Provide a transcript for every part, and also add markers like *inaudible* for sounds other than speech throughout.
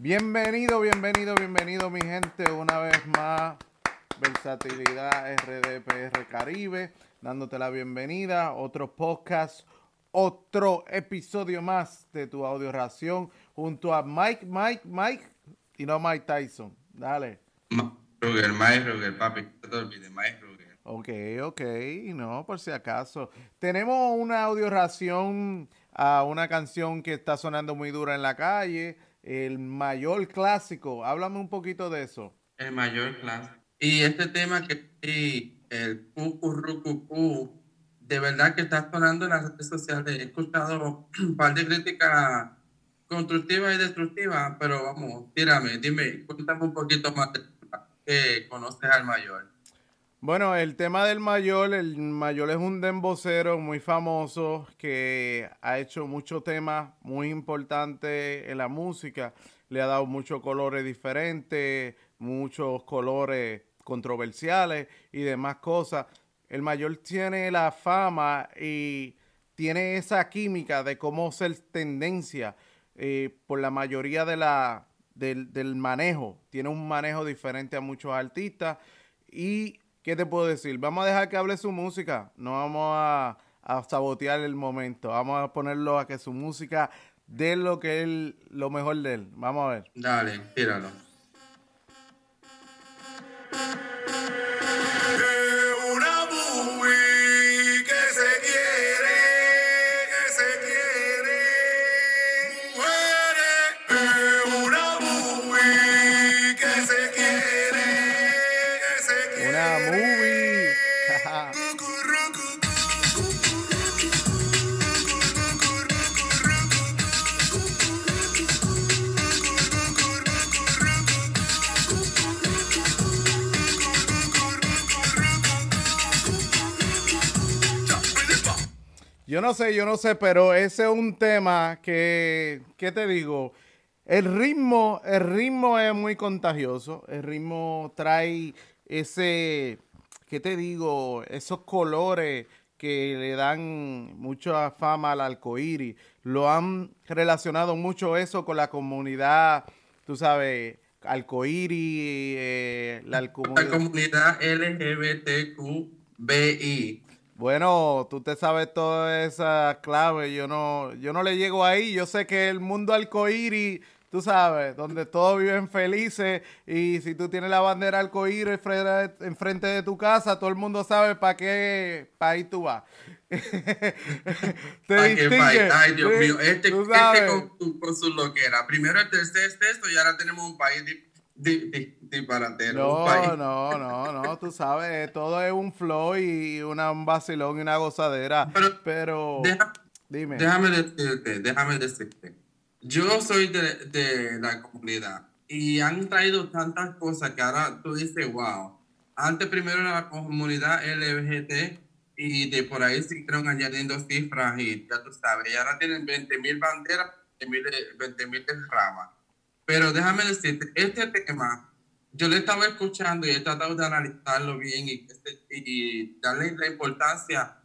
Bienvenido, bienvenido, bienvenido mi gente una vez más. Versatilidad RDPR Caribe, dándote la bienvenida. Otro podcast, otro episodio más de tu audio ración junto a Mike, Mike, Mike y no Mike Tyson. Dale. Ruger, Mike Ruger, papi, no te olvides, Mike Ruger. Ok, ok, no, por si acaso. Tenemos una audio ración a una canción que está sonando muy dura en la calle el mayor clásico. Háblame un poquito de eso. El mayor clásico. Y este tema que el cucurrucucú, de verdad que está sonando en las redes sociales. He escuchado un par de críticas constructivas y destructivas, pero vamos, tírame, dime, cuéntame un poquito más que conoces al mayor. Bueno, el tema del mayor, el mayor es un dembocero muy famoso que ha hecho muchos temas muy importantes en la música. Le ha dado muchos colores diferentes, muchos colores controversiales y demás cosas. El mayor tiene la fama y tiene esa química de cómo ser tendencia eh, por la mayoría de la, del, del manejo. Tiene un manejo diferente a muchos artistas y ¿qué te puedo decir? Vamos a dejar que hable su música, no vamos a, sabotear el momento, vamos a ponerlo a que su música dé lo que es lo mejor de él. Vamos a ver. Dale, tíralo. Yo no sé, yo no sé, pero ese es un tema que, ¿qué te digo? El ritmo, el ritmo es muy contagioso. El ritmo trae ese, ¿qué te digo? Esos colores que le dan mucha fama al arcoíris. Lo han relacionado mucho eso con la comunidad, tú sabes, arcoíris, eh, la, la comunidad LGBTQBI. Bueno, tú te sabes todas esas claves. Yo no, yo no le llego ahí. Yo sé que el mundo arcoíris, tú sabes, donde todos viven felices y si tú tienes la bandera arcoíris enfrente de tu casa, todo el mundo sabe para qué país tú vas. *laughs* te qué país? Ay, Dios mío. Este, este con, con, su loquera. Primero el tercer texto y ahora tenemos un país no, no, no, no, tú sabes, todo es un flow y una, un vacilón y una gozadera. Pero, dime. Déjame decirte, déjame decirte. Yo soy de, de, la comunidad y han traído tantas cosas que ahora tú dices, wow. Antes primero era la comunidad LGBT y de por ahí siguieron añadiendo cifras y ya tú sabes, y ahora tienen 20 mil banderas, 20 mil ramas. Pero déjame decirte, este tema, yo le estaba escuchando y he tratado de analizarlo bien y, y darle la importancia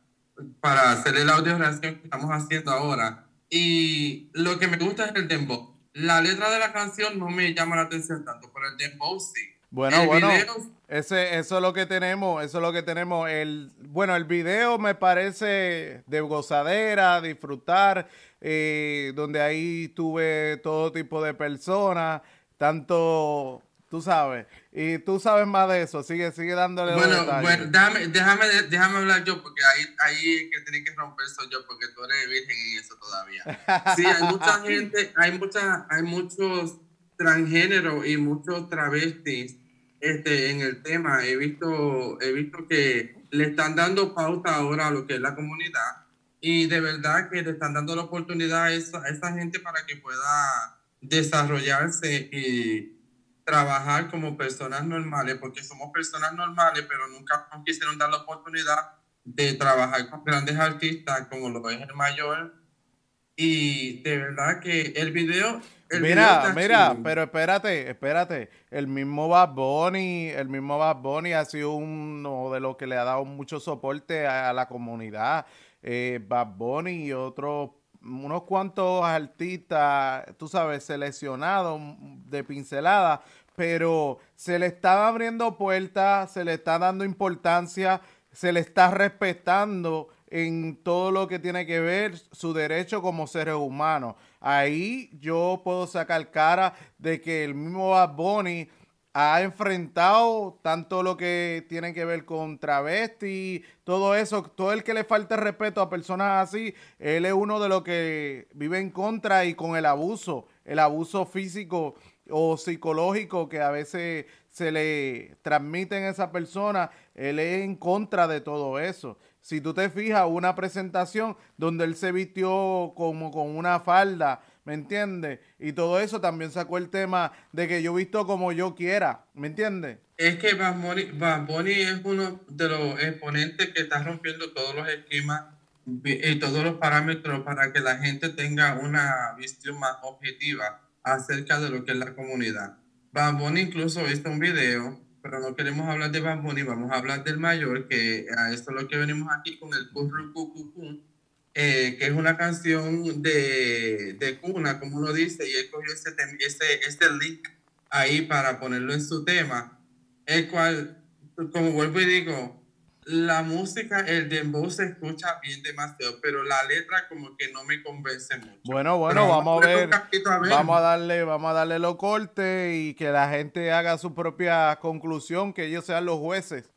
para hacer el audio reacción que estamos haciendo ahora. Y lo que me gusta es el dembow. La letra de la canción no me llama la atención tanto, pero el dembow sí. Bueno, bueno, ese, eso es lo que tenemos, eso es lo que tenemos. El, bueno, el video me parece de gozadera, disfrutar. Eh, donde ahí tuve todo tipo de personas, tanto, tú sabes, y tú sabes más de eso, sigue, sigue dándole Bueno, bueno déjame, déjame, déjame hablar yo, porque ahí, ahí que tiene que romper eso yo, porque tú eres virgen en eso todavía. *laughs* Sí, hay mucha gente, hay, mucha, hay muchos transgéneros y muchos travestis este, en el tema. He visto, he visto que le están dando pauta ahora a lo que es la comunidad y de verdad que le están dando la oportunidad a esa, gente para que pueda desarrollarse y trabajar como personas normales, porque somos personas normales, pero nunca nos quisieron dar la oportunidad de trabajar con grandes artistas como lo es el mayor. Y de verdad que el video... mira, mira, pero espérate, espérate. El mismo Bad Bunny, el mismo Bad Bunny ha sido uno de los que le ha dado mucho soporte a la comunidad eh, Bad Bunny y otros unos cuantos artistas, tú sabes, seleccionados de pincelada, pero se le está abriendo puertas, se le está dando importancia, se le está respetando en todo lo que tiene que ver su derecho como seres humanos. Ahí yo puedo sacar cara de que el mismo Bad Bunny ha enfrentado tanto lo que tiene que ver con travesti, todo eso, todo el que le falta respeto a personas así, él es uno de los que vive en contra y con el abuso, el abuso físico o psicológico que a veces se le transmiten a esa persona, él es en contra de todo eso. Si tú te fijas, una presentación donde él se vistió como con una falda, ¿me entiendes? Y todo eso también sacó el tema de que yo visto como yo quiera, ¿me entiendes? Es que Bad Bunny, es uno de los exponentes que está rompiendo todos los esquemas y todos los parámetros para que la gente tenga una visión más objetiva acerca de lo que es la comunidad. Bad Bunny incluso hizo un video, pero no queremos hablar de Bad Bunny, vamos a hablar del mayor, que a esto es lo que venimos aquí con el Curru eh, que es una canción de, de, cuna, como uno dice, y él cogió ese, ese, este link ahí para ponerlo en su tema, el cual, como vuelvo y digo, la música, el dembow se escucha bien demasiado, pero la letra como que no me convence mucho. Bueno, bueno, vamos, a ver, Vamos a darle, vamos a darle los cortes y que la gente haga su propia conclusión, que ellos sean los jueces.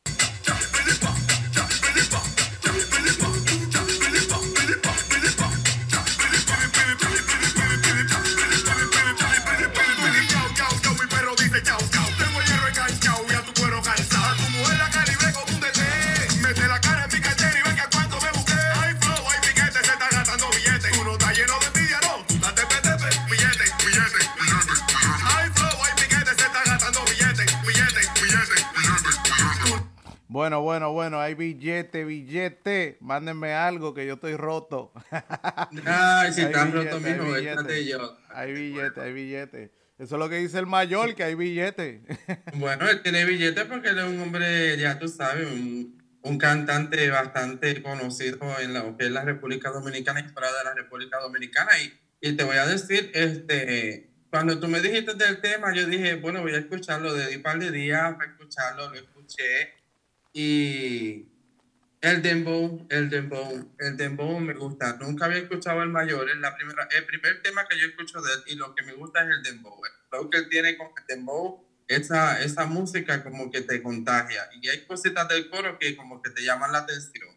Bueno, bueno, hay billete, billete. Mándenme algo que yo estoy roto. *laughs* Ay, si estás roto, mijo, yo. Hay billete, hay billete. Eso es lo que dice el mayor, que hay billete. *laughs* bueno, él tiene billete porque él es un hombre, ya tú sabes, un, cantante bastante conocido en la, que es la República Dominicana y fuera de la República Dominicana. Y, y te voy a decir, este, cuando tú me dijiste del tema, yo dije, bueno, voy a escucharlo de un par de días, para escucharlo, lo escuché y el dembow, el dembow, el dembow me gusta. Nunca había escuchado el mayor. Es la primera, el primer tema que yo escucho de él y lo que me gusta es el dembow. Lo que él tiene con el dembow, esa, esa música como que te contagia. Y hay cositas del coro que como que te llaman la atención.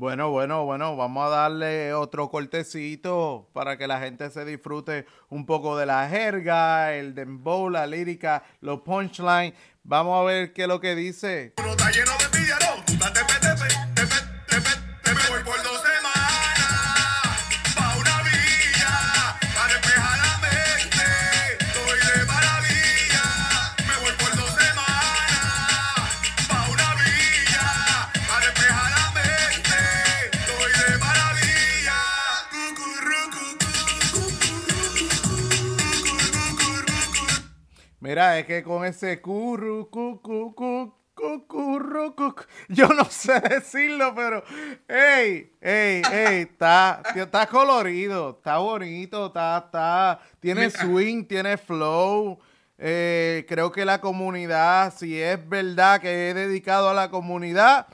Bueno, bueno, bueno, vamos a darle otro cortecito para que la gente se disfrute un poco de la jerga, el dembow, la lírica, los punchlines. Vamos a ver qué es lo que dice. Uno está lleno de tú estás tepe, Mira, es que con ese curru, cu, yo no sé decirlo, pero hey, hey, hey, está, está colorido, está bonito, está, está, tiene swing, tiene flow. Eh, creo que la comunidad, si es verdad que he dedicado a la comunidad,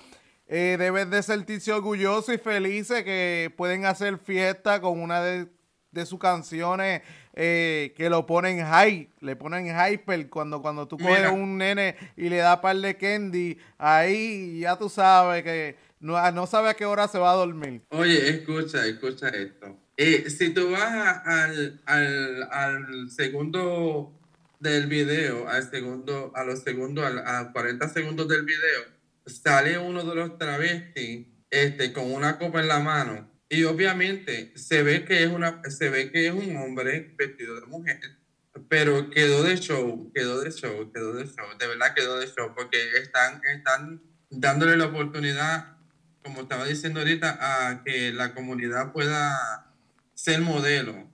eh, deben de sentirse orgullosos y felices que pueden hacer fiesta con una de, de sus canciones eh, que lo ponen high, le ponen hyper cuando, cuando tú coges un nene y le das par de candy, ahí ya tú sabes que no, no sabe a qué hora se va a dormir. Oye, escucha, escucha esto. Eh, si tú vas al, al, segundo del video, al segundo, a los segundos, a, 40 segundos del video, sale uno de los travestis este, con una copa en la mano y obviamente se ve que es una, se ve que es un hombre vestido de mujer, pero quedó de show, quedó de show, quedó de show, de verdad quedó de show, porque están, están dándole la oportunidad, como estaba diciendo ahorita, a que la comunidad pueda ser modelo.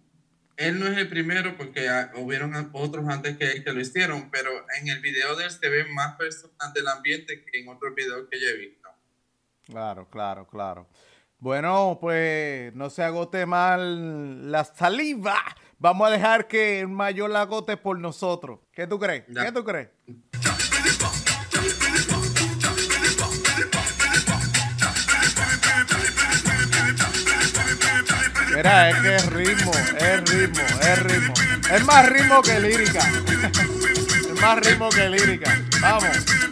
Él no es el primero porque hubieron otros antes que, que lo hicieron, pero en el video de él se ven más personas del ambiente que en otros videos que yo he visto. Claro, claro, claro. Bueno, pues no se agote mal la saliva. Vamos a dejar que el mayor la agote por nosotros. ¿Qué tú crees? ¿Qué tú crees? Mira, es que es ritmo, es ritmo, es ritmo. Es más ritmo que lírica. *laughs* es más ritmo que lírica. Vamos.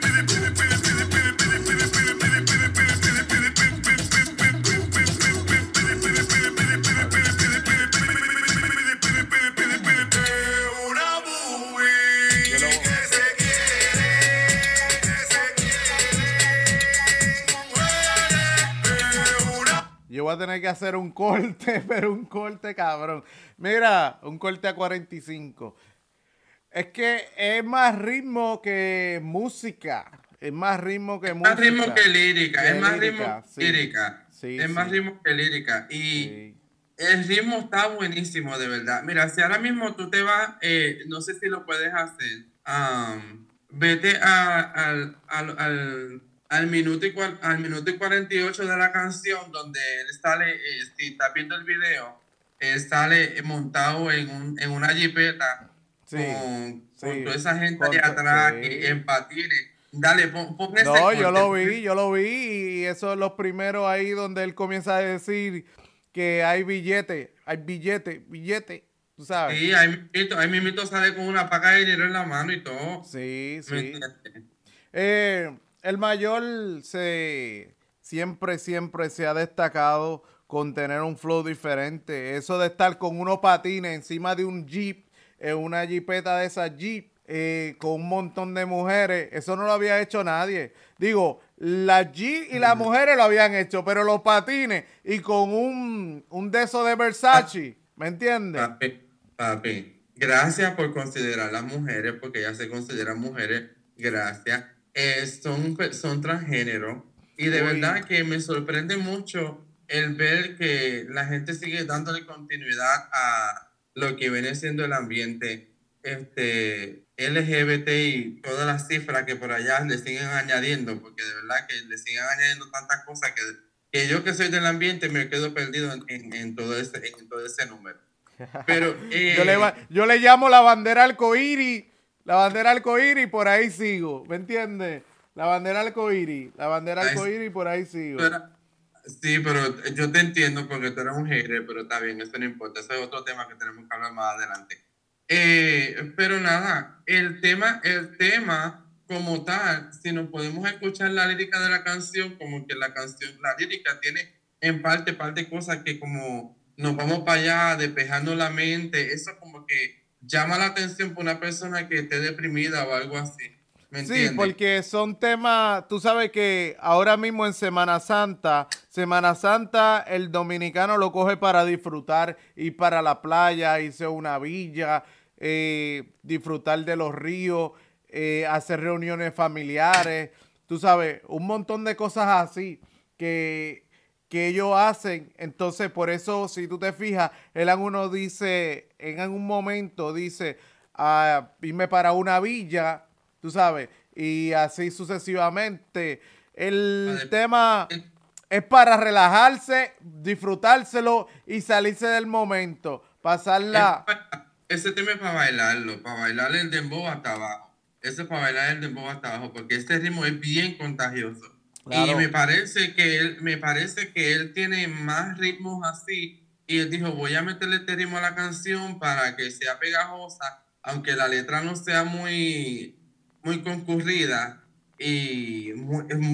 Voy a tener que hacer un corte, *laughs* pero un corte cabrón. Mira, un corte a 45. Es que es más ritmo que música. Es más ritmo que música. Más ritmo que lírica. es más ritmo que lírica. es más ritmo que lírica. Y el ritmo está buenísimo, de verdad. Mira, si ahora mismo tú te vas, eh, no sé si lo puedes hacer. vete al, al al minuto, y, al minuto y 48 de la canción, donde él sale, eh, si estás viendo el video, él sale montado en, un, en una jipeta con, toda esa gente de atrás en patines. Dale, pon, pon ese No, yo lo vi, yo lo vi y eso es los primeros ahí donde él comienza a decir que hay billete, hay billete, billete, tú sabes. Sí, ahí mi mito sale con una paca de dinero en la mano y todo. Sí, sí. Eh, el mayor se siempre, siempre se ha destacado con tener un flow diferente. Eso de estar con unos patines encima de un jeep, en una jeepeta de esas jeep, eh, con un montón de mujeres, eso no lo había hecho nadie. Digo, la jeep y las mujeres lo habían hecho, pero los patines y con un, un de de Versace, ¿me entiendes? Papi, papi, gracias por considerar las mujeres, porque ya se consideran mujeres, gracias eh, son, son transgénero y de verdad que me sorprende mucho el ver que la gente sigue dándole continuidad a lo que viene siendo el ambiente este, LGBT y todas las cifras que por allá le siguen añadiendo, porque de verdad que le siguen añadiendo tantas cosas que, que yo que soy del ambiente me quedo perdido en, en, todo, ese, en todo ese número. *laughs* Pero, yo, le, eh, yo le llamo la bandera arcoíris la bandera arcoíris y por ahí sigo, ¿me entiendes? La bandera arcoíris, la bandera arcoíris y por ahí sigo. sí, pero yo te entiendo porque tú eres un hater, pero está bien, eso no importa, eso es otro tema que tenemos que hablar más adelante. Eh, pero nada, el tema, el tema como tal, si nos podemos escuchar la lírica de la canción, como que la canción, la lírica tiene en parte, parte cosas que como nos vamos para allá despejando la mente, eso como que llama la atención por una persona que esté deprimida o algo así. ¿Me sí, porque son temas, tú sabes que ahora mismo en Semana Santa, Semana Santa el dominicano lo coge para disfrutar, ir para la playa, irse a una villa, eh, disfrutar de los ríos, eh, hacer reuniones familiares, tú sabes, un montón de cosas así que que ellos hacen. Entonces, por eso, si tú te fijas, el uno dice, en algún momento dice, ah, irme para una villa, tú sabes, y así sucesivamente. El tema es para relajarse, disfrutárselo y salirse del momento, pasarla. Ese tema es para bailarlo, para bailar el dembow hasta abajo. Ese es para bailar el dembow hasta abajo, porque este ritmo es bien contagioso. Y me parece que él, me parece que él tiene más ritmos así. Y él dijo, voy a meterle este ritmo a la canción para que sea pegajosa, aunque la letra no sea muy, muy concurrida. Y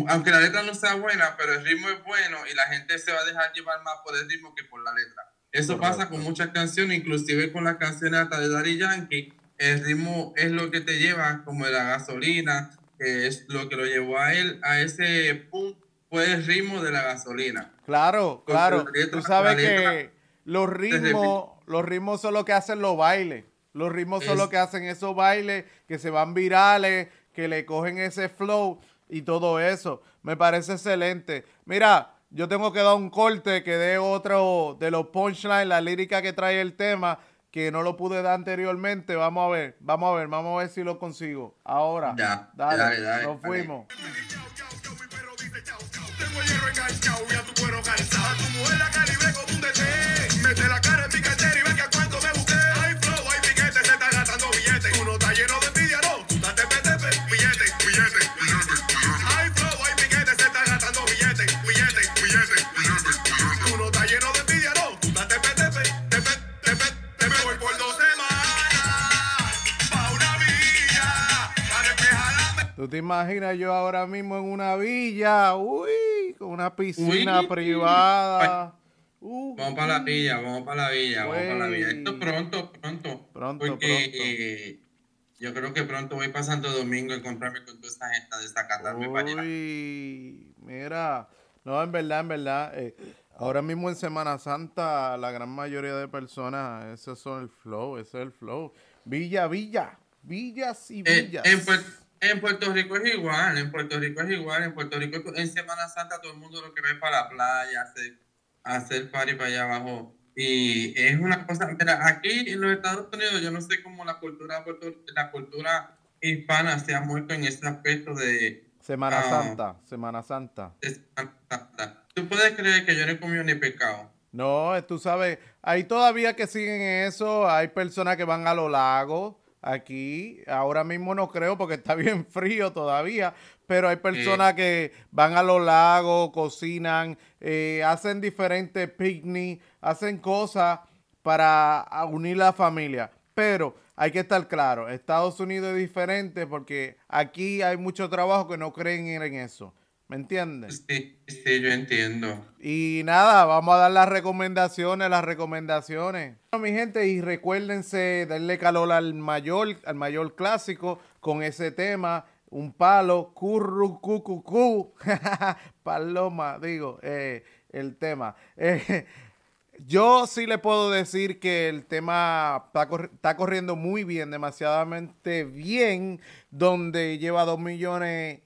aunque la letra no sea buena, pero el ritmo es bueno y la gente se va a dejar llevar más por el ritmo que por la letra. Eso pasa con muchas canciones, inclusive con las canciones hasta de Daddy Yankee. El ritmo es lo que te lleva, como la gasolina, que es lo que lo llevó a él a ese punto, fue el ritmo de la gasolina. Claro, claro. Tú sabes que los ritmos, los ritmos son lo que hacen los bailes. Los ritmos son lo que hacen esos bailes que se van virales, que le cogen ese flow y todo eso. Me parece excelente. Mira, yo tengo que dar un corte que dé otro de los punchlines, la lírica que trae el tema que no lo pude dar anteriormente. Vamos a ver, vamos a ver, vamos a ver si lo consigo. Ahora, ya, dale, dale, nos fuimos. calzado. A tu mujer la calibre como un ¿Tú te imaginas yo ahora mismo en una villa? Uy, con una piscina Uy. privada. Uh, Vamos para la villa, vamos para la villa, vamos para la villa. Esto pronto, pronto. Pronto, porque pronto. eh, yo creo que pronto voy para Santo Domingo a encontrarme con toda esta gente, desacatarme para allá. Uy, mira, no, en verdad, en verdad, eh, ahora mismo en Semana Santa la gran mayoría de personas, ese son el flow, ese es el flow. Villa, villa, villas y Eh, villas. en, Puer- en Puerto Rico es igual, en Puerto Rico es igual, en Puerto Rico en Semana Santa todo el mundo lo que ve para la playa, hacer, hacer party para allá abajo. Y es una cosa, mira, aquí en los Estados Unidos yo no sé cómo la cultura, la cultura hispana se ha muerto en ese aspecto de, Semana ah. Santa, Semana Santa. Semana Santa. ¿Tú puedes creer que yo no he comido ni pescado? No, tú sabes, hay todavía que siguen eso, hay personas que van a los lagos aquí, ahora mismo no creo porque está *laughs* bien frío todavía, pero hay personas que van a los lagos, cocinan, eh, hacen diferentes picnic, hacen cosas para a- unir la familia, pero hay que estar claro, Estados Unidos es diferente porque aquí hay mucho trabajo que no creen en eso, ¿me entiendes? Sí, sí, yo entiendo. Y nada, vamos a dar las recomendaciones, las recomendaciones. Bueno, mi gente, y recuérdense darle calor al mayor, al mayor clásico con ese tema. Un palo, curru, cu, cu, cu. *laughs* Paloma, digo, eh, el tema. Eh, yo sí le puedo decir que el tema está, corri- está corriendo muy bien, demasiadamente bien, donde lleva 2 millones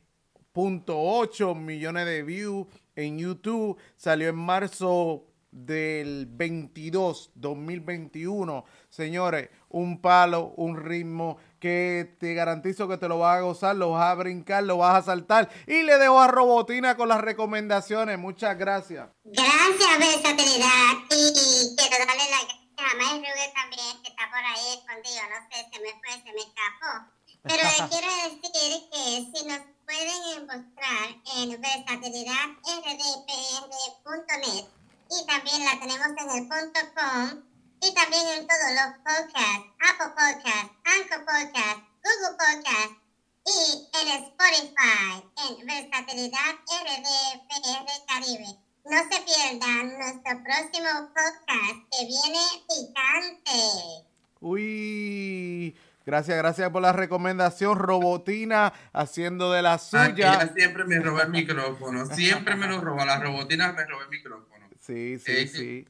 8 millones de views en YouTube. Salió en marzo del 22, 2021. Señores, un palo, un ritmo que te garantizo que te lo vas a gozar, lo vas a brincar, lo vas a saltar. Y le dejo a Robotina con las recomendaciones. Muchas gracias. Gracias, versatilidad. Y quiero darle las gracias a Ruger también, que está por ahí escondido. No sé, se me fue, se me escapó. Pero les *laughs* quiero decir que si nos pueden encontrar en versatilidadrdpr.net y también la tenemos en el punto com y también en todos los podcasts, Apple Podcasts, Anchor Podcasts, Google Podcasts y en Spotify en Versatilidad RDPR Caribe. No se pierdan nuestro próximo podcast que viene picante. Uy, gracias, gracias por la recomendación. Robotina haciendo de la Aquí suya. ella siempre me roba el micrófono, siempre me lo roba, la robotina me roba el micrófono. Sí, sí, Eh, sí.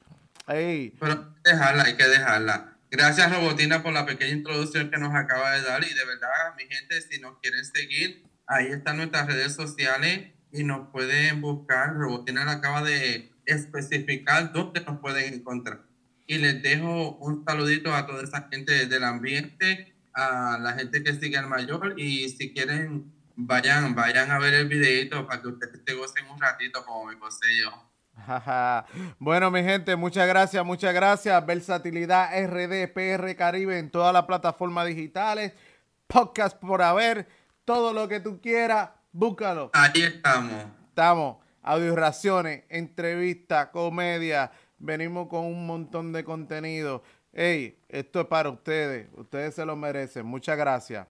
Ey, Pero hay que dejarla, hay que dejarla. Gracias Robotina por la pequeña introducción que nos acaba de dar y de verdad, mi gente, si nos quieren seguir, ahí están nuestras redes sociales y nos pueden buscar. Robotina acaba de especificar dónde nos pueden encontrar. Y les dejo un saludito a toda esa gente del ambiente, a la gente que sigue al mayor y si quieren, vayan, vayan a ver el videito para que ustedes se gocen un ratito como me gocé yo. Bueno, mi gente, muchas gracias, muchas gracias. Versatilidad RD, PR Caribe en todas las plataformas digitales. Podcast por haber. Todo lo que tú quieras, búscalo. Ahí estamos. Estamos. Audio raciones, entrevistas, comedia. Venimos con un montón de contenido. Ey, esto es para ustedes. Ustedes se lo merecen. Muchas gracias.